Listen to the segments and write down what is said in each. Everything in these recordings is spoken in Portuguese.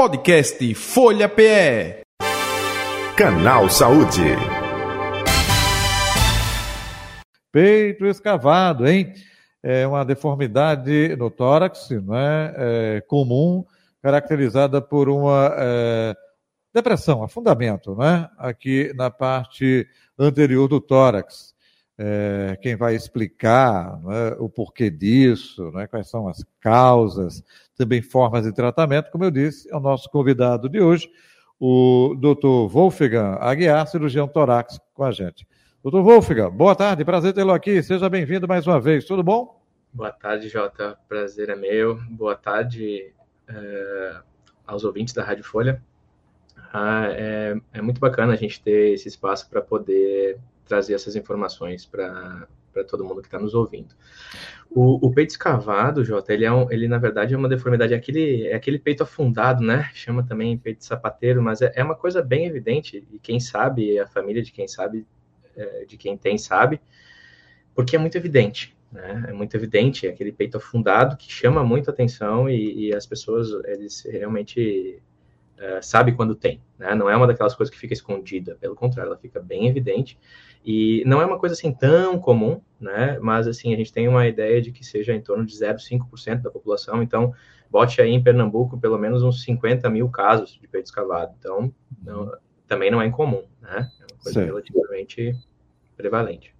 Podcast Folha PE. Canal Saúde. Peito escavado, hein? É uma deformidade no tórax, não é? é comum, caracterizada por uma é, depressão, afundamento, né? Aqui na parte anterior do tórax. É, quem vai explicar né, o porquê disso, né, quais são as causas, também formas de tratamento, como eu disse, é o nosso convidado de hoje, o Dr. Wolfgang Aguiar, cirurgião torácico, com a gente. Doutor Wolfgang, boa tarde, prazer tê-lo aqui, seja bem-vindo mais uma vez, tudo bom? Boa tarde, Jota, prazer é meu, boa tarde é, aos ouvintes da Rádio Folha. Ah, é, é muito bacana a gente ter esse espaço para poder trazer essas informações para todo mundo que está nos ouvindo. O, o, peito escavado, Jota, ele, é um, ele na verdade é uma deformidade, é aquele, é aquele peito afundado, né? Chama também peito de sapateiro, mas é, é uma coisa bem evidente, e quem sabe, a família de quem sabe, é, de quem tem, sabe, porque é muito evidente, né? É muito evidente, é aquele peito afundado que chama muito atenção e, e as pessoas, eles realmente uh, sabe quando tem, né? Não é uma daquelas coisas que fica escondida, pelo contrário, ela fica bem evidente e não é uma coisa assim tão comum, né? Mas assim, a gente tem uma ideia de que seja em torno de 0,5% da população, então bote aí em Pernambuco pelo menos uns 50 mil casos de peito escavado, então não, também não é incomum, né? É uma coisa certo. relativamente prevalente.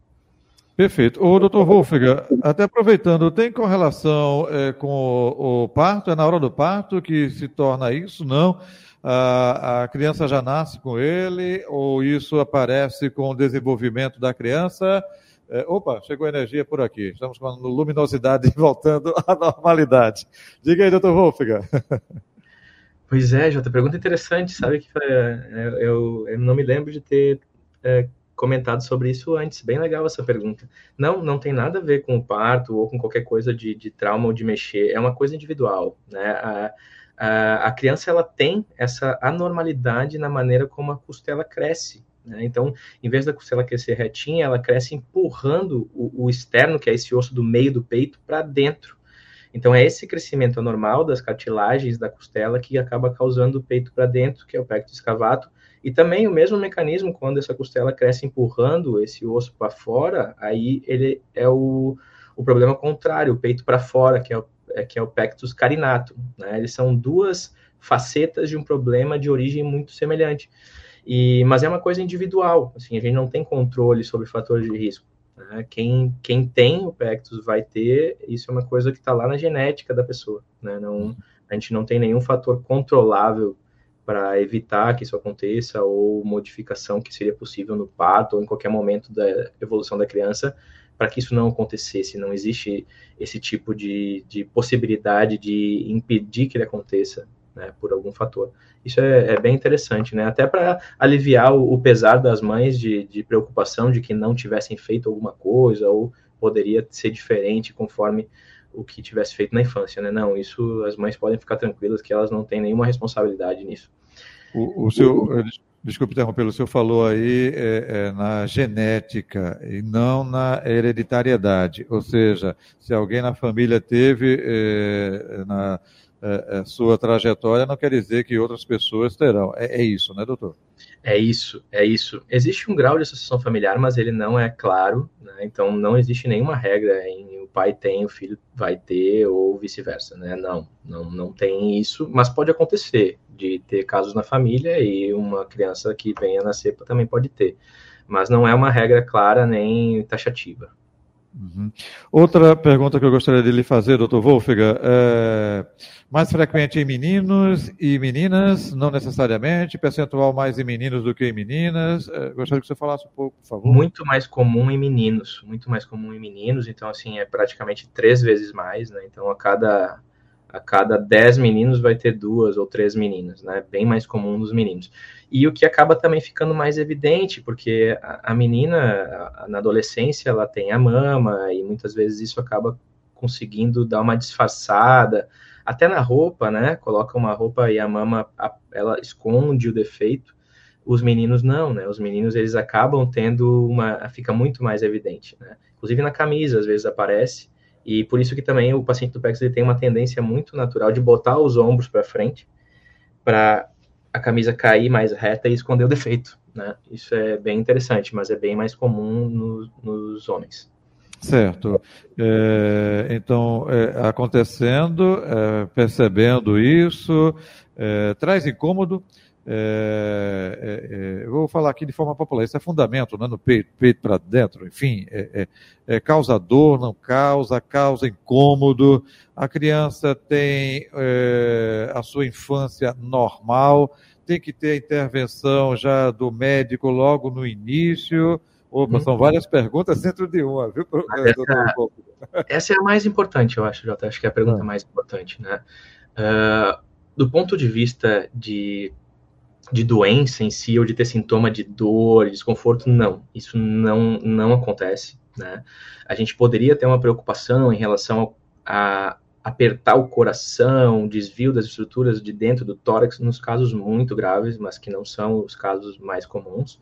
Perfeito. O doutor Wolfgang, até aproveitando, tem correlação é, com o, o, parto? É na hora do parto que se torna isso? Não a, criança já nasce com ele ou isso aparece com o desenvolvimento da criança? É, opa, chegou energia por aqui. Estamos com a luminosidade voltando à normalidade. Diga aí, doutor Wolfgang. Pois é, Jota, pergunta interessante, sabe que é, eu, eu não me lembro de ter é, comentado sobre isso antes. Bem legal essa pergunta. Não, não tem nada a ver com o parto ou com qualquer coisa de, de trauma ou de mexer. É uma coisa individual, né? A, a criança ela tem essa anormalidade na maneira como a costela cresce. Né? Então, em vez da costela crescer retinha, ela cresce empurrando o, o externo, que é esse osso do meio do peito, para dentro. Então, é esse crescimento anormal das cartilagens da costela que acaba causando o peito para dentro, que é o pecto escavato. E também o mesmo mecanismo, quando essa costela cresce empurrando esse osso para fora, aí ele é o, o problema contrário, o peito para fora, que é o que é o pectus carinatum. Né? Eles são duas facetas de um problema de origem muito semelhante. E, mas é uma coisa individual, assim, a gente não tem controle sobre fatores de risco. Né? Quem, quem tem o pectus vai ter, isso é uma coisa que está lá na genética da pessoa. Né? Não, a gente não tem nenhum fator controlável para evitar que isso aconteça ou modificação que seria possível no parto ou em qualquer momento da evolução da criança para que isso não acontecesse. Não existe esse tipo de, de possibilidade de impedir que ele aconteça né, por algum fator. Isso é, é bem interessante, né? Até para aliviar o, o, pesar das mães de, de preocupação de que não tivessem feito alguma coisa ou poderia ser diferente conforme o que tivesse feito na infância, né? Não, isso as mães podem ficar tranquilas que elas não têm nenhuma responsabilidade nisso. O, o seu, Desculpe interromper, o senhor falou aí é, é, na genética e não na hereditariedade. Ou seja, se alguém na família teve é, na é, é, sua trajetória, não quer dizer que outras pessoas terão. É, é, isso, né, doutor? É isso, é isso. Existe um grau de associação familiar, mas ele não é claro, né? então não existe nenhuma regra em o pai tem, o filho vai ter, ou vice-versa, né? Não, não, não tem isso, mas pode acontecer de ter casos na família e uma criança que venha nascer também pode ter. Mas não é uma regra clara nem taxativa. Uhum. Outra pergunta que eu gostaria de lhe fazer, doutor Wolfgang, é mais frequente em meninos e meninas, não necessariamente, percentual mais em meninos do que em meninas. É, gostaria que você falasse um pouco, por favor. Muito mais comum em meninos, muito mais comum em meninos, então assim, é praticamente três vezes mais, né? Então a cada a cada 10 meninos vai ter duas ou três meninas, né? Bem mais comum nos meninos. E o que acaba também ficando mais evidente, porque a, a menina, a, na adolescência, ela tem a mama, e muitas vezes isso acaba conseguindo dar uma disfarçada, até na roupa, né? Coloca uma roupa e a mama, a, ela esconde o defeito. Os meninos não, né? Os meninos, eles acabam tendo uma... Fica muito mais evidente, né? Inclusive na camisa, às vezes aparece, e por isso que também o paciente do PEX ele tem uma tendência muito natural de botar os ombros para frente, para a camisa cair mais reta e esconder o defeito, né? Isso é bem interessante, mas é bem mais comum no, nos homens. Certo. É, então, é, acontecendo, é, percebendo isso, é, traz incômodo. É, é, eu vou falar aqui de forma popular, isso é fundamento, né, no peito, peito para dentro, enfim, é, causa dor, não causa, causa incômodo. A criança tem a sua infância normal, tem que ter a intervenção já do médico logo no início Opa, uhum. são várias perguntas dentro de uma, viu, essa, essa, é a mais importante, eu acho, Jota. Acho que é a pergunta ah. mais importante, né? Uh, do ponto de vista de, de doença em si, ou de ter sintoma de dor, desconforto, não. Isso não, não acontece, né? A gente poderia ter uma preocupação em relação a apertar o coração, desvio das estruturas de dentro do tórax, nos casos muito graves, mas que não são os casos mais comuns.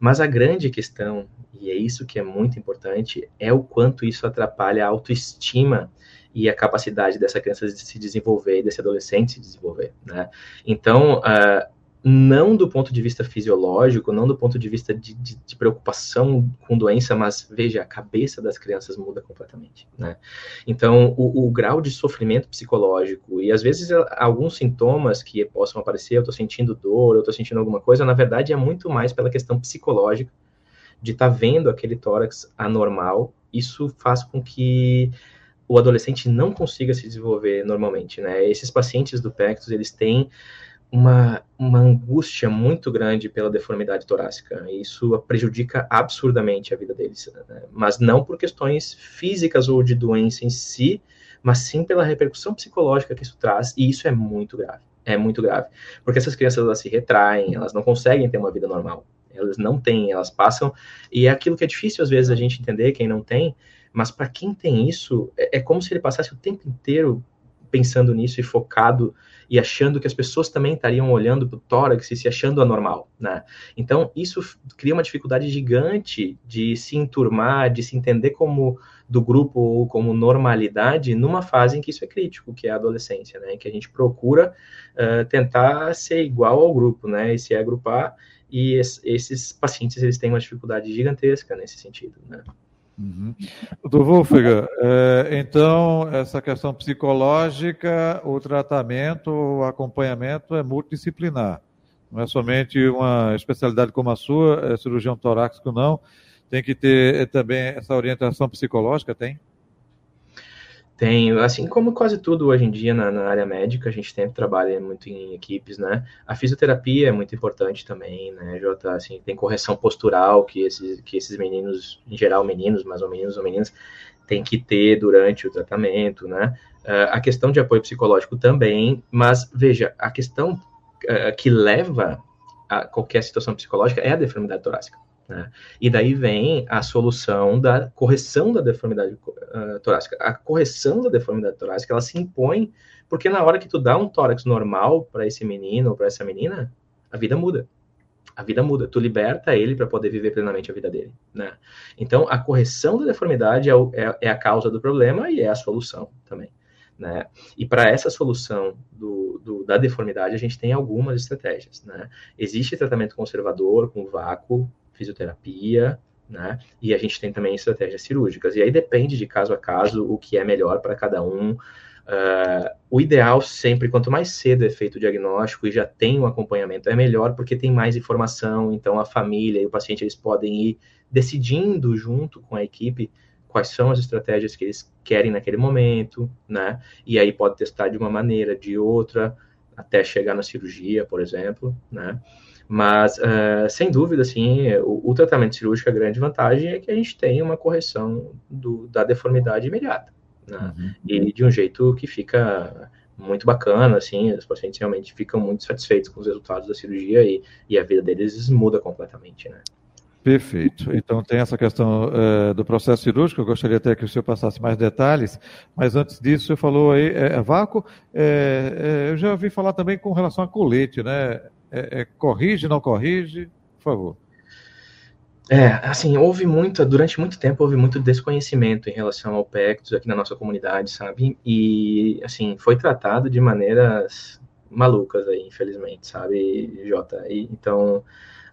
Mas a grande questão, e é isso que é muito importante, é o quanto isso atrapalha a autoestima e a capacidade dessa criança de se desenvolver, desse adolescente se desenvolver, né? Então, uh, não do ponto de vista fisiológico, não do ponto de vista de, de, de, preocupação com doença, mas veja, a cabeça das crianças muda completamente, né? Então, o, o grau de sofrimento psicológico e às vezes alguns sintomas que possam aparecer, eu estou sentindo dor, eu estou sentindo alguma coisa, na verdade é muito mais pela questão psicológica de estar tá vendo aquele tórax anormal. Isso faz com que o adolescente não consiga se desenvolver normalmente, né? Esses pacientes do Pectus, eles têm uma, uma angústia muito grande pela deformidade torácica. Isso prejudica absurdamente a vida deles. Né? Mas não por questões físicas ou de doença em si, mas sim pela repercussão psicológica que isso traz. E isso é muito grave. É muito grave. Porque essas crianças elas se retraem, elas não conseguem ter uma vida normal. Elas não têm, elas passam. E é aquilo que é difícil às vezes a gente entender, quem não tem. Mas para quem tem isso, é, é como se ele passasse o tempo inteiro pensando nisso e focado e achando que as pessoas também estariam olhando para o tórax e se achando anormal, né? Então, isso cria uma dificuldade gigante de se enturmar, de se entender como do grupo ou como normalidade numa fase em que isso é crítico, que é a adolescência, né? Em que a gente procura uh, tentar ser igual ao grupo, né? E se agrupar, e esses pacientes, eles têm uma dificuldade gigantesca nesse sentido, né? Uhum. Doutor Wolfgang, é, então, essa questão psicológica, o tratamento, o acompanhamento é multidisciplinar. Não é somente uma especialidade como a sua, é cirurgião torácico, não. Tem que ter também essa orientação psicológica, tem? Tem, assim como quase tudo hoje em dia na, na, área médica, a gente sempre trabalha muito em equipes, né? A fisioterapia é muito importante também, né, Jota? Assim, tem correção postural que esses, que esses meninos, em geral meninos, mas ou meninos ou meninas, tem que ter durante o tratamento, né? Uh, a questão de apoio psicológico também, mas veja, a questão uh, que leva a qualquer situação psicológica é a deformidade torácica. Né? E daí vem a solução da correção da deformidade uh, torácica. A correção da deformidade torácica, ela se impõe porque na hora que tu dá um tórax normal para esse menino ou para essa menina, a vida muda. A vida muda. Tu liberta ele para poder viver plenamente a vida dele, né? Então, a correção da deformidade é, o, é, é a causa do problema e é a solução também. Né? E para essa solução do, do, da deformidade, a gente tem algumas estratégias. Né? Existe tratamento conservador com vácuo, fisioterapia, né? E a gente tem também estratégias cirúrgicas. E aí depende de caso a caso o que é melhor para cada um. Uh, o ideal sempre, quanto mais cedo é feito o diagnóstico e já tem um acompanhamento, é melhor porque tem mais informação. Então a família e o paciente eles podem ir decidindo junto com a equipe quais são as estratégias que eles querem naquele momento, né? E aí pode testar de uma maneira, de outra, até chegar na cirurgia, por exemplo, né? Mas, uh, sem dúvida, assim, o, o, tratamento cirúrgico, a grande vantagem é que a gente tem uma correção do, da deformidade imediata, né? Uhum. E de um jeito que fica muito bacana, assim, os pacientes realmente ficam muito satisfeitos com os resultados da cirurgia e, e a vida deles muda completamente, né? Perfeito. Então tem essa questão uh, do processo cirúrgico, eu gostaria até que o senhor passasse mais detalhes, mas antes disso, o senhor falou aí, é, vácuo, é, é, eu já ouvi falar também com relação a colete, né? É, é, corrige, não corrige? Por favor. É, assim, houve muito, durante muito tempo houve muito desconhecimento em relação ao PECTUS aqui na nossa comunidade, sabe? E, assim, foi tratado de maneiras malucas aí, infelizmente, sabe, Jota? E, então,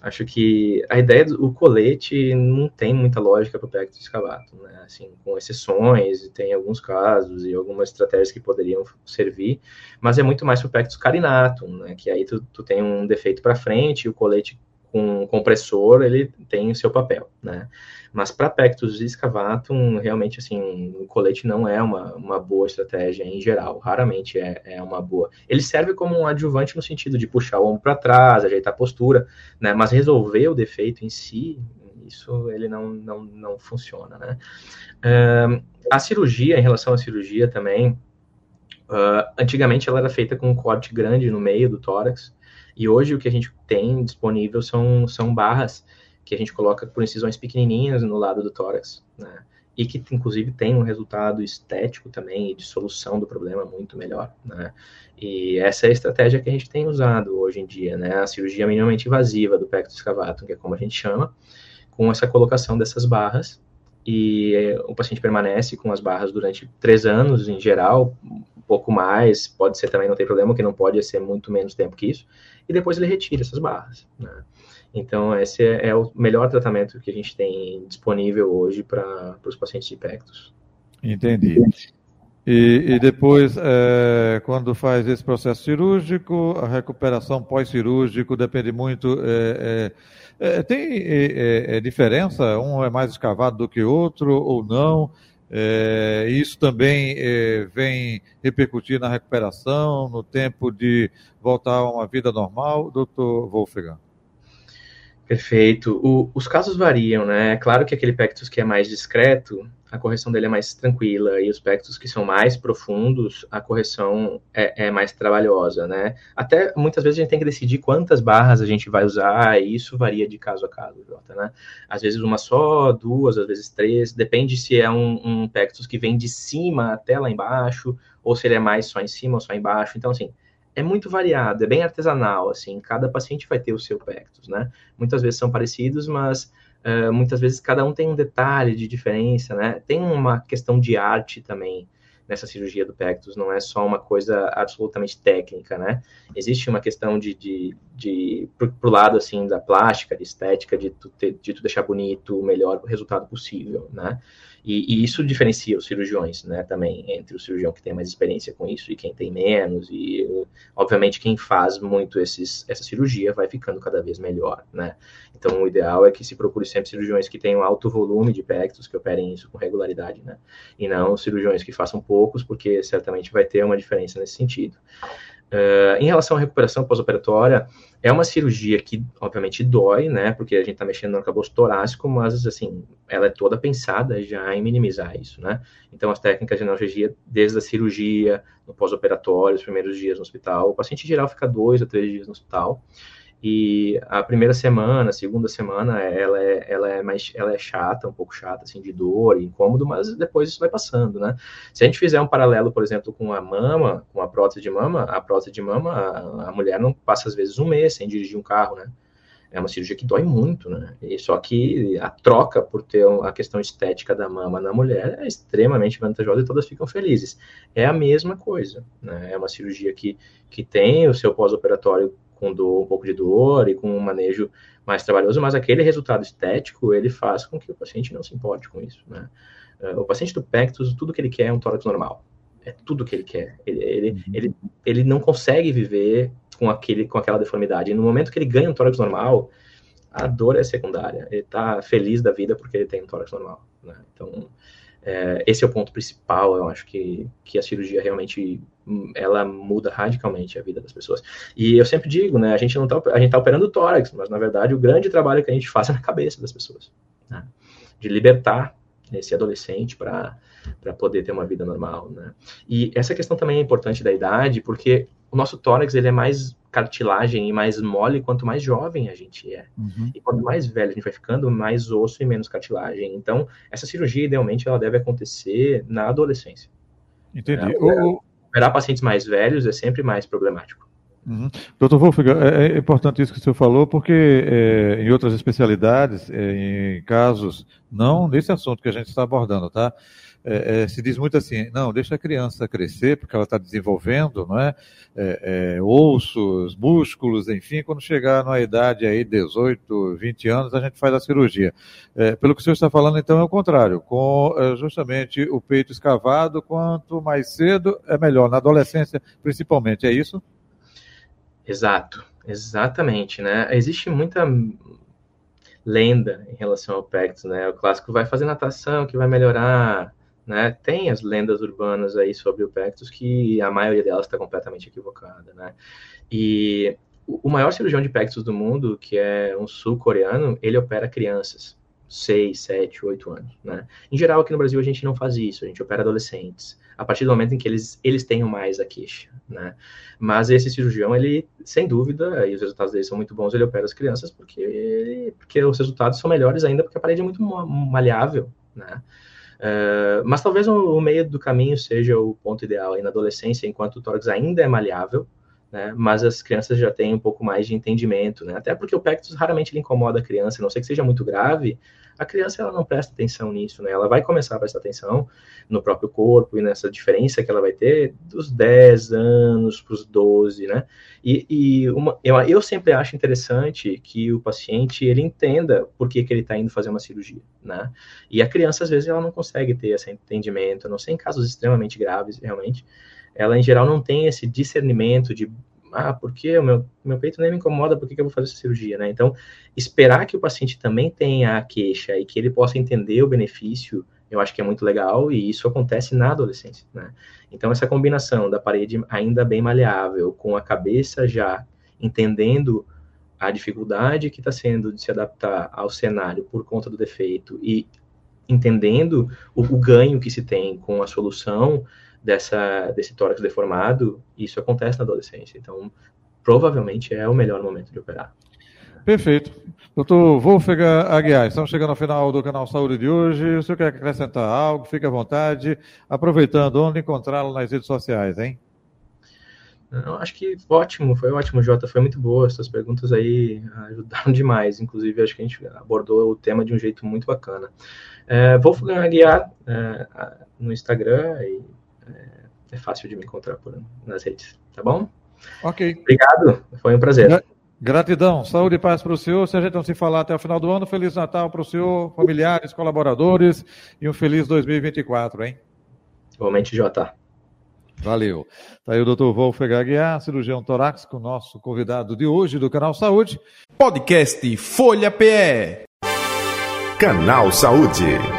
acho que a ideia do colete não tem muita lógica para o pectus escavato, né? Assim, com exceções, e tem alguns casos e algumas estratégias que poderiam servir, mas é muito mais para o pectus carinatum, né? Que aí tu, tu tem um defeito para frente e o colete com compressor, ele tem o seu papel, né? Mas para pectus excavatum, realmente, assim, o colete não é uma, uma boa estratégia em geral, raramente é, é uma boa. Ele serve como um adjuvante no sentido de puxar o ombro para trás, ajeitar a postura, né? Mas resolver o defeito em si, isso ele não, não, não funciona, né? Uh, a cirurgia, em relação à cirurgia também, uh, antigamente ela era feita com um corte grande no meio do tórax, e hoje o que a gente tem disponível são, são barras que a gente coloca por incisões pequenininhas no lado do tórax, né? E que, inclusive, tem um resultado estético também e de solução do problema muito melhor, né? E essa é a estratégia que a gente tem usado hoje em dia, né? A cirurgia minimamente invasiva do pectus excavatum, que é como a gente chama, com essa colocação dessas barras, e o paciente permanece com as barras durante três anos, em geral, um pouco mais, pode ser também, não tem problema, que não pode ser muito menos tempo que isso, e depois ele retira essas barras. Né? Então, esse é, é, o melhor tratamento que a gente tem disponível hoje para os pacientes de pectus. Entendi. E, e depois, é, quando faz esse processo cirúrgico, a recuperação pós-cirúrgico depende muito. É, é, é tem é, é, diferença? Um é mais escavado do que outro ou não? É, isso também é, vem repercutir na recuperação, no tempo de voltar a uma vida normal, doutor Wolfgang? Perfeito. O, os casos variam, né? É claro que aquele pectus que é mais discreto, a correção dele é mais tranquila, e os pectos que são mais profundos, a correção é, é, mais trabalhosa, né? Até muitas vezes a gente tem que decidir quantas barras a gente vai usar, e isso varia de caso a caso, Jota, né? Às vezes uma só, duas, às vezes três, depende se é um, um pectus que vem de cima até lá embaixo, ou se ele é mais só em cima ou só embaixo. Então, assim, é muito variado, é bem artesanal, assim, cada paciente vai ter o seu pectus, né? Muitas vezes são parecidos, mas Uh, muitas vezes cada um tem um detalhe de diferença, né? Tem uma questão de arte também nessa cirurgia do pectus, não é só uma coisa absolutamente técnica, né? Existe uma questão de, de, de pro, pro lado, assim, da plástica, de estética, de tu, ter, de tu deixar bonito o melhor resultado possível, né? E, e, isso diferencia os cirurgiões, né, também, entre o cirurgião que tem mais experiência com isso e quem tem menos, e obviamente quem faz muito esses, essa cirurgia vai ficando cada vez melhor, né. Então o ideal é que se procure sempre cirurgiões que tenham alto volume de pectos, que operem isso com regularidade, né, e não cirurgiões que façam poucos, porque certamente vai ter uma diferença nesse sentido. Uh, em relação à recuperação pós-operatória, é uma cirurgia que, obviamente, dói, né? Porque a gente está mexendo no arcabouço torácico, mas, assim, ela é toda pensada já em minimizar isso, né? Então, as técnicas de analgesia, desde a cirurgia, no pós-operatório, os primeiros dias no hospital, o paciente, em geral, fica dois a três dias no hospital. E a primeira semana, a segunda semana, ela é, ela é mais, ela é chata, um pouco chata, assim, de dor, incômodo, mas depois isso vai passando, né? Se a gente fizer um paralelo, por exemplo, com a mama, com a prótese de mama, a prótese de mama, a, a mulher não passa às vezes um mês sem dirigir um carro, né? É uma cirurgia que dói muito, né? E só que a troca por ter a questão estética da mama na mulher é extremamente vantajosa e todas ficam felizes. É a mesma coisa, né? É uma cirurgia que, que tem o seu pós-operatório com dor, um pouco de dor e com um manejo mais trabalhoso, mas aquele resultado estético, ele faz com que o paciente não se importe com isso, né? Eh, o paciente do Pectus, tudo que ele quer é um tórax normal. É tudo que ele quer. Ele, ele, uhum. ele, ele não consegue viver com, aquele, com aquela deformidade. E no momento que ele ganha um tórax normal, a dor é secundária. Ele está feliz da vida porque ele tem um tórax normal. Né? Então, é, esse é o ponto principal, eu acho que, que a cirurgia realmente ela muda radicalmente a vida das pessoas. E eu sempre digo, né, a gente não tá, a gente tá operando o tórax, mas na verdade o grande trabalho que a gente faz é na cabeça das pessoas, né? de libertar esse adolescente para poder ter uma vida normal, né? E essa questão também é importante da idade, porque o nosso tórax ele é mais cartilagem e mais mole quanto mais jovem a gente é. Uhum. E quanto mais velho a gente vai ficando, mais osso e menos cartilagem. Então, essa cirurgia, idealmente, ela deve acontecer na adolescência. Entendi. É, operar, operar pacientes mais velhos é sempre mais problemático. Uhum. Doutor Wolfgang, é, é, importante isso que o senhor falou, porque é, em outras especialidades, é, em casos, não nesse assunto que a gente está abordando, tá? É, é, se diz muito assim, não, deixa a criança crescer, porque ela está desenvolvendo, não é? é? É, ossos, músculos, enfim, quando chegar na idade aí, 18, 20 anos, a gente faz a cirurgia. É, pelo que o senhor está falando, então, é o contrário, com é, justamente o peito escavado, quanto mais cedo é melhor, na adolescência principalmente, é isso? Exato, exatamente, né? Existe muita lenda em relação ao pectus, né? O clássico vai fazer natação que vai melhorar né? Tem as lendas urbanas aí sobre o Pectus que a maioria delas está completamente equivocada, né? E o maior cirurgião de Pectus do mundo, que é um sul-coreano, ele opera crianças, 6, 7, 8 anos, né? Em geral, aqui no Brasil a gente não faz isso, a gente opera adolescentes, a partir do momento em que eles, eles tenham mais a queixa, né? Mas esse cirurgião, ele, sem dúvida, e os resultados dele são muito bons, ele opera as crianças porque, porque os resultados são melhores ainda porque a parede é muito maleável, né? Uh, mas talvez o, meio do caminho seja o ponto ideal aí na adolescência, enquanto o tórax ainda é maleável, né, mas as crianças já têm um pouco mais de entendimento, né, até porque o pectus raramente ele incomoda a criança, a não sei que seja muito grave, a criança ela não presta atenção nisso, né, ela vai começar a prestar atenção no próprio corpo e nessa diferença que ela vai ter dos 10 anos para os 12, né, e, e uma, eu, eu sempre acho interessante que o paciente ele entenda por que, que ele está indo fazer uma cirurgia, né, e a criança às vezes ela não consegue ter esse entendimento, a não sei em casos extremamente graves, realmente, ela em geral não tem esse discernimento de ah, porque o meu, meu peito nem me incomoda, por que, que eu vou fazer essa cirurgia, né? Então, esperar que o paciente também tenha a queixa e que ele possa entender o benefício, eu acho que é muito legal e isso acontece na adolescência, né? Então, essa combinação da parede ainda bem maleável, com a cabeça já entendendo a dificuldade que está sendo de se adaptar ao cenário por conta do defeito e entendendo o, o ganho que se tem com a solução, dessa, desse tórax deformado, isso acontece na adolescência. Então, provavelmente é o melhor momento de operar. Perfeito. Doutor Wolfgang Aguiar, estamos chegando ao final do canal Saúde de hoje. O senhor quer acrescentar algo? Fique à vontade. Aproveitando, onde encontrá-lo nas redes sociais, hein? Não, acho que ótimo, foi ótimo, Jota, foi muito boa. Essas perguntas aí ajudaram demais. Inclusive, acho que a gente abordou o tema de um jeito muito bacana. É, Wolfgang Aguiar é, no Instagram e é, é fácil de me encontrar por, nas redes, tá bom? Ok. Obrigado, foi um prazer. Gratidão, saúde e paz para o senhor. Se a gente não se falar até o final do ano, Feliz Natal para o senhor, familiares, colaboradores e um feliz 2024, hein? Igualmente, Jota. Valeu. Está aí o doutor Wolfgang Aguiar, cirurgião torácico, nosso convidado de hoje do Canal Saúde. Podcast Folha PE. Canal Saúde.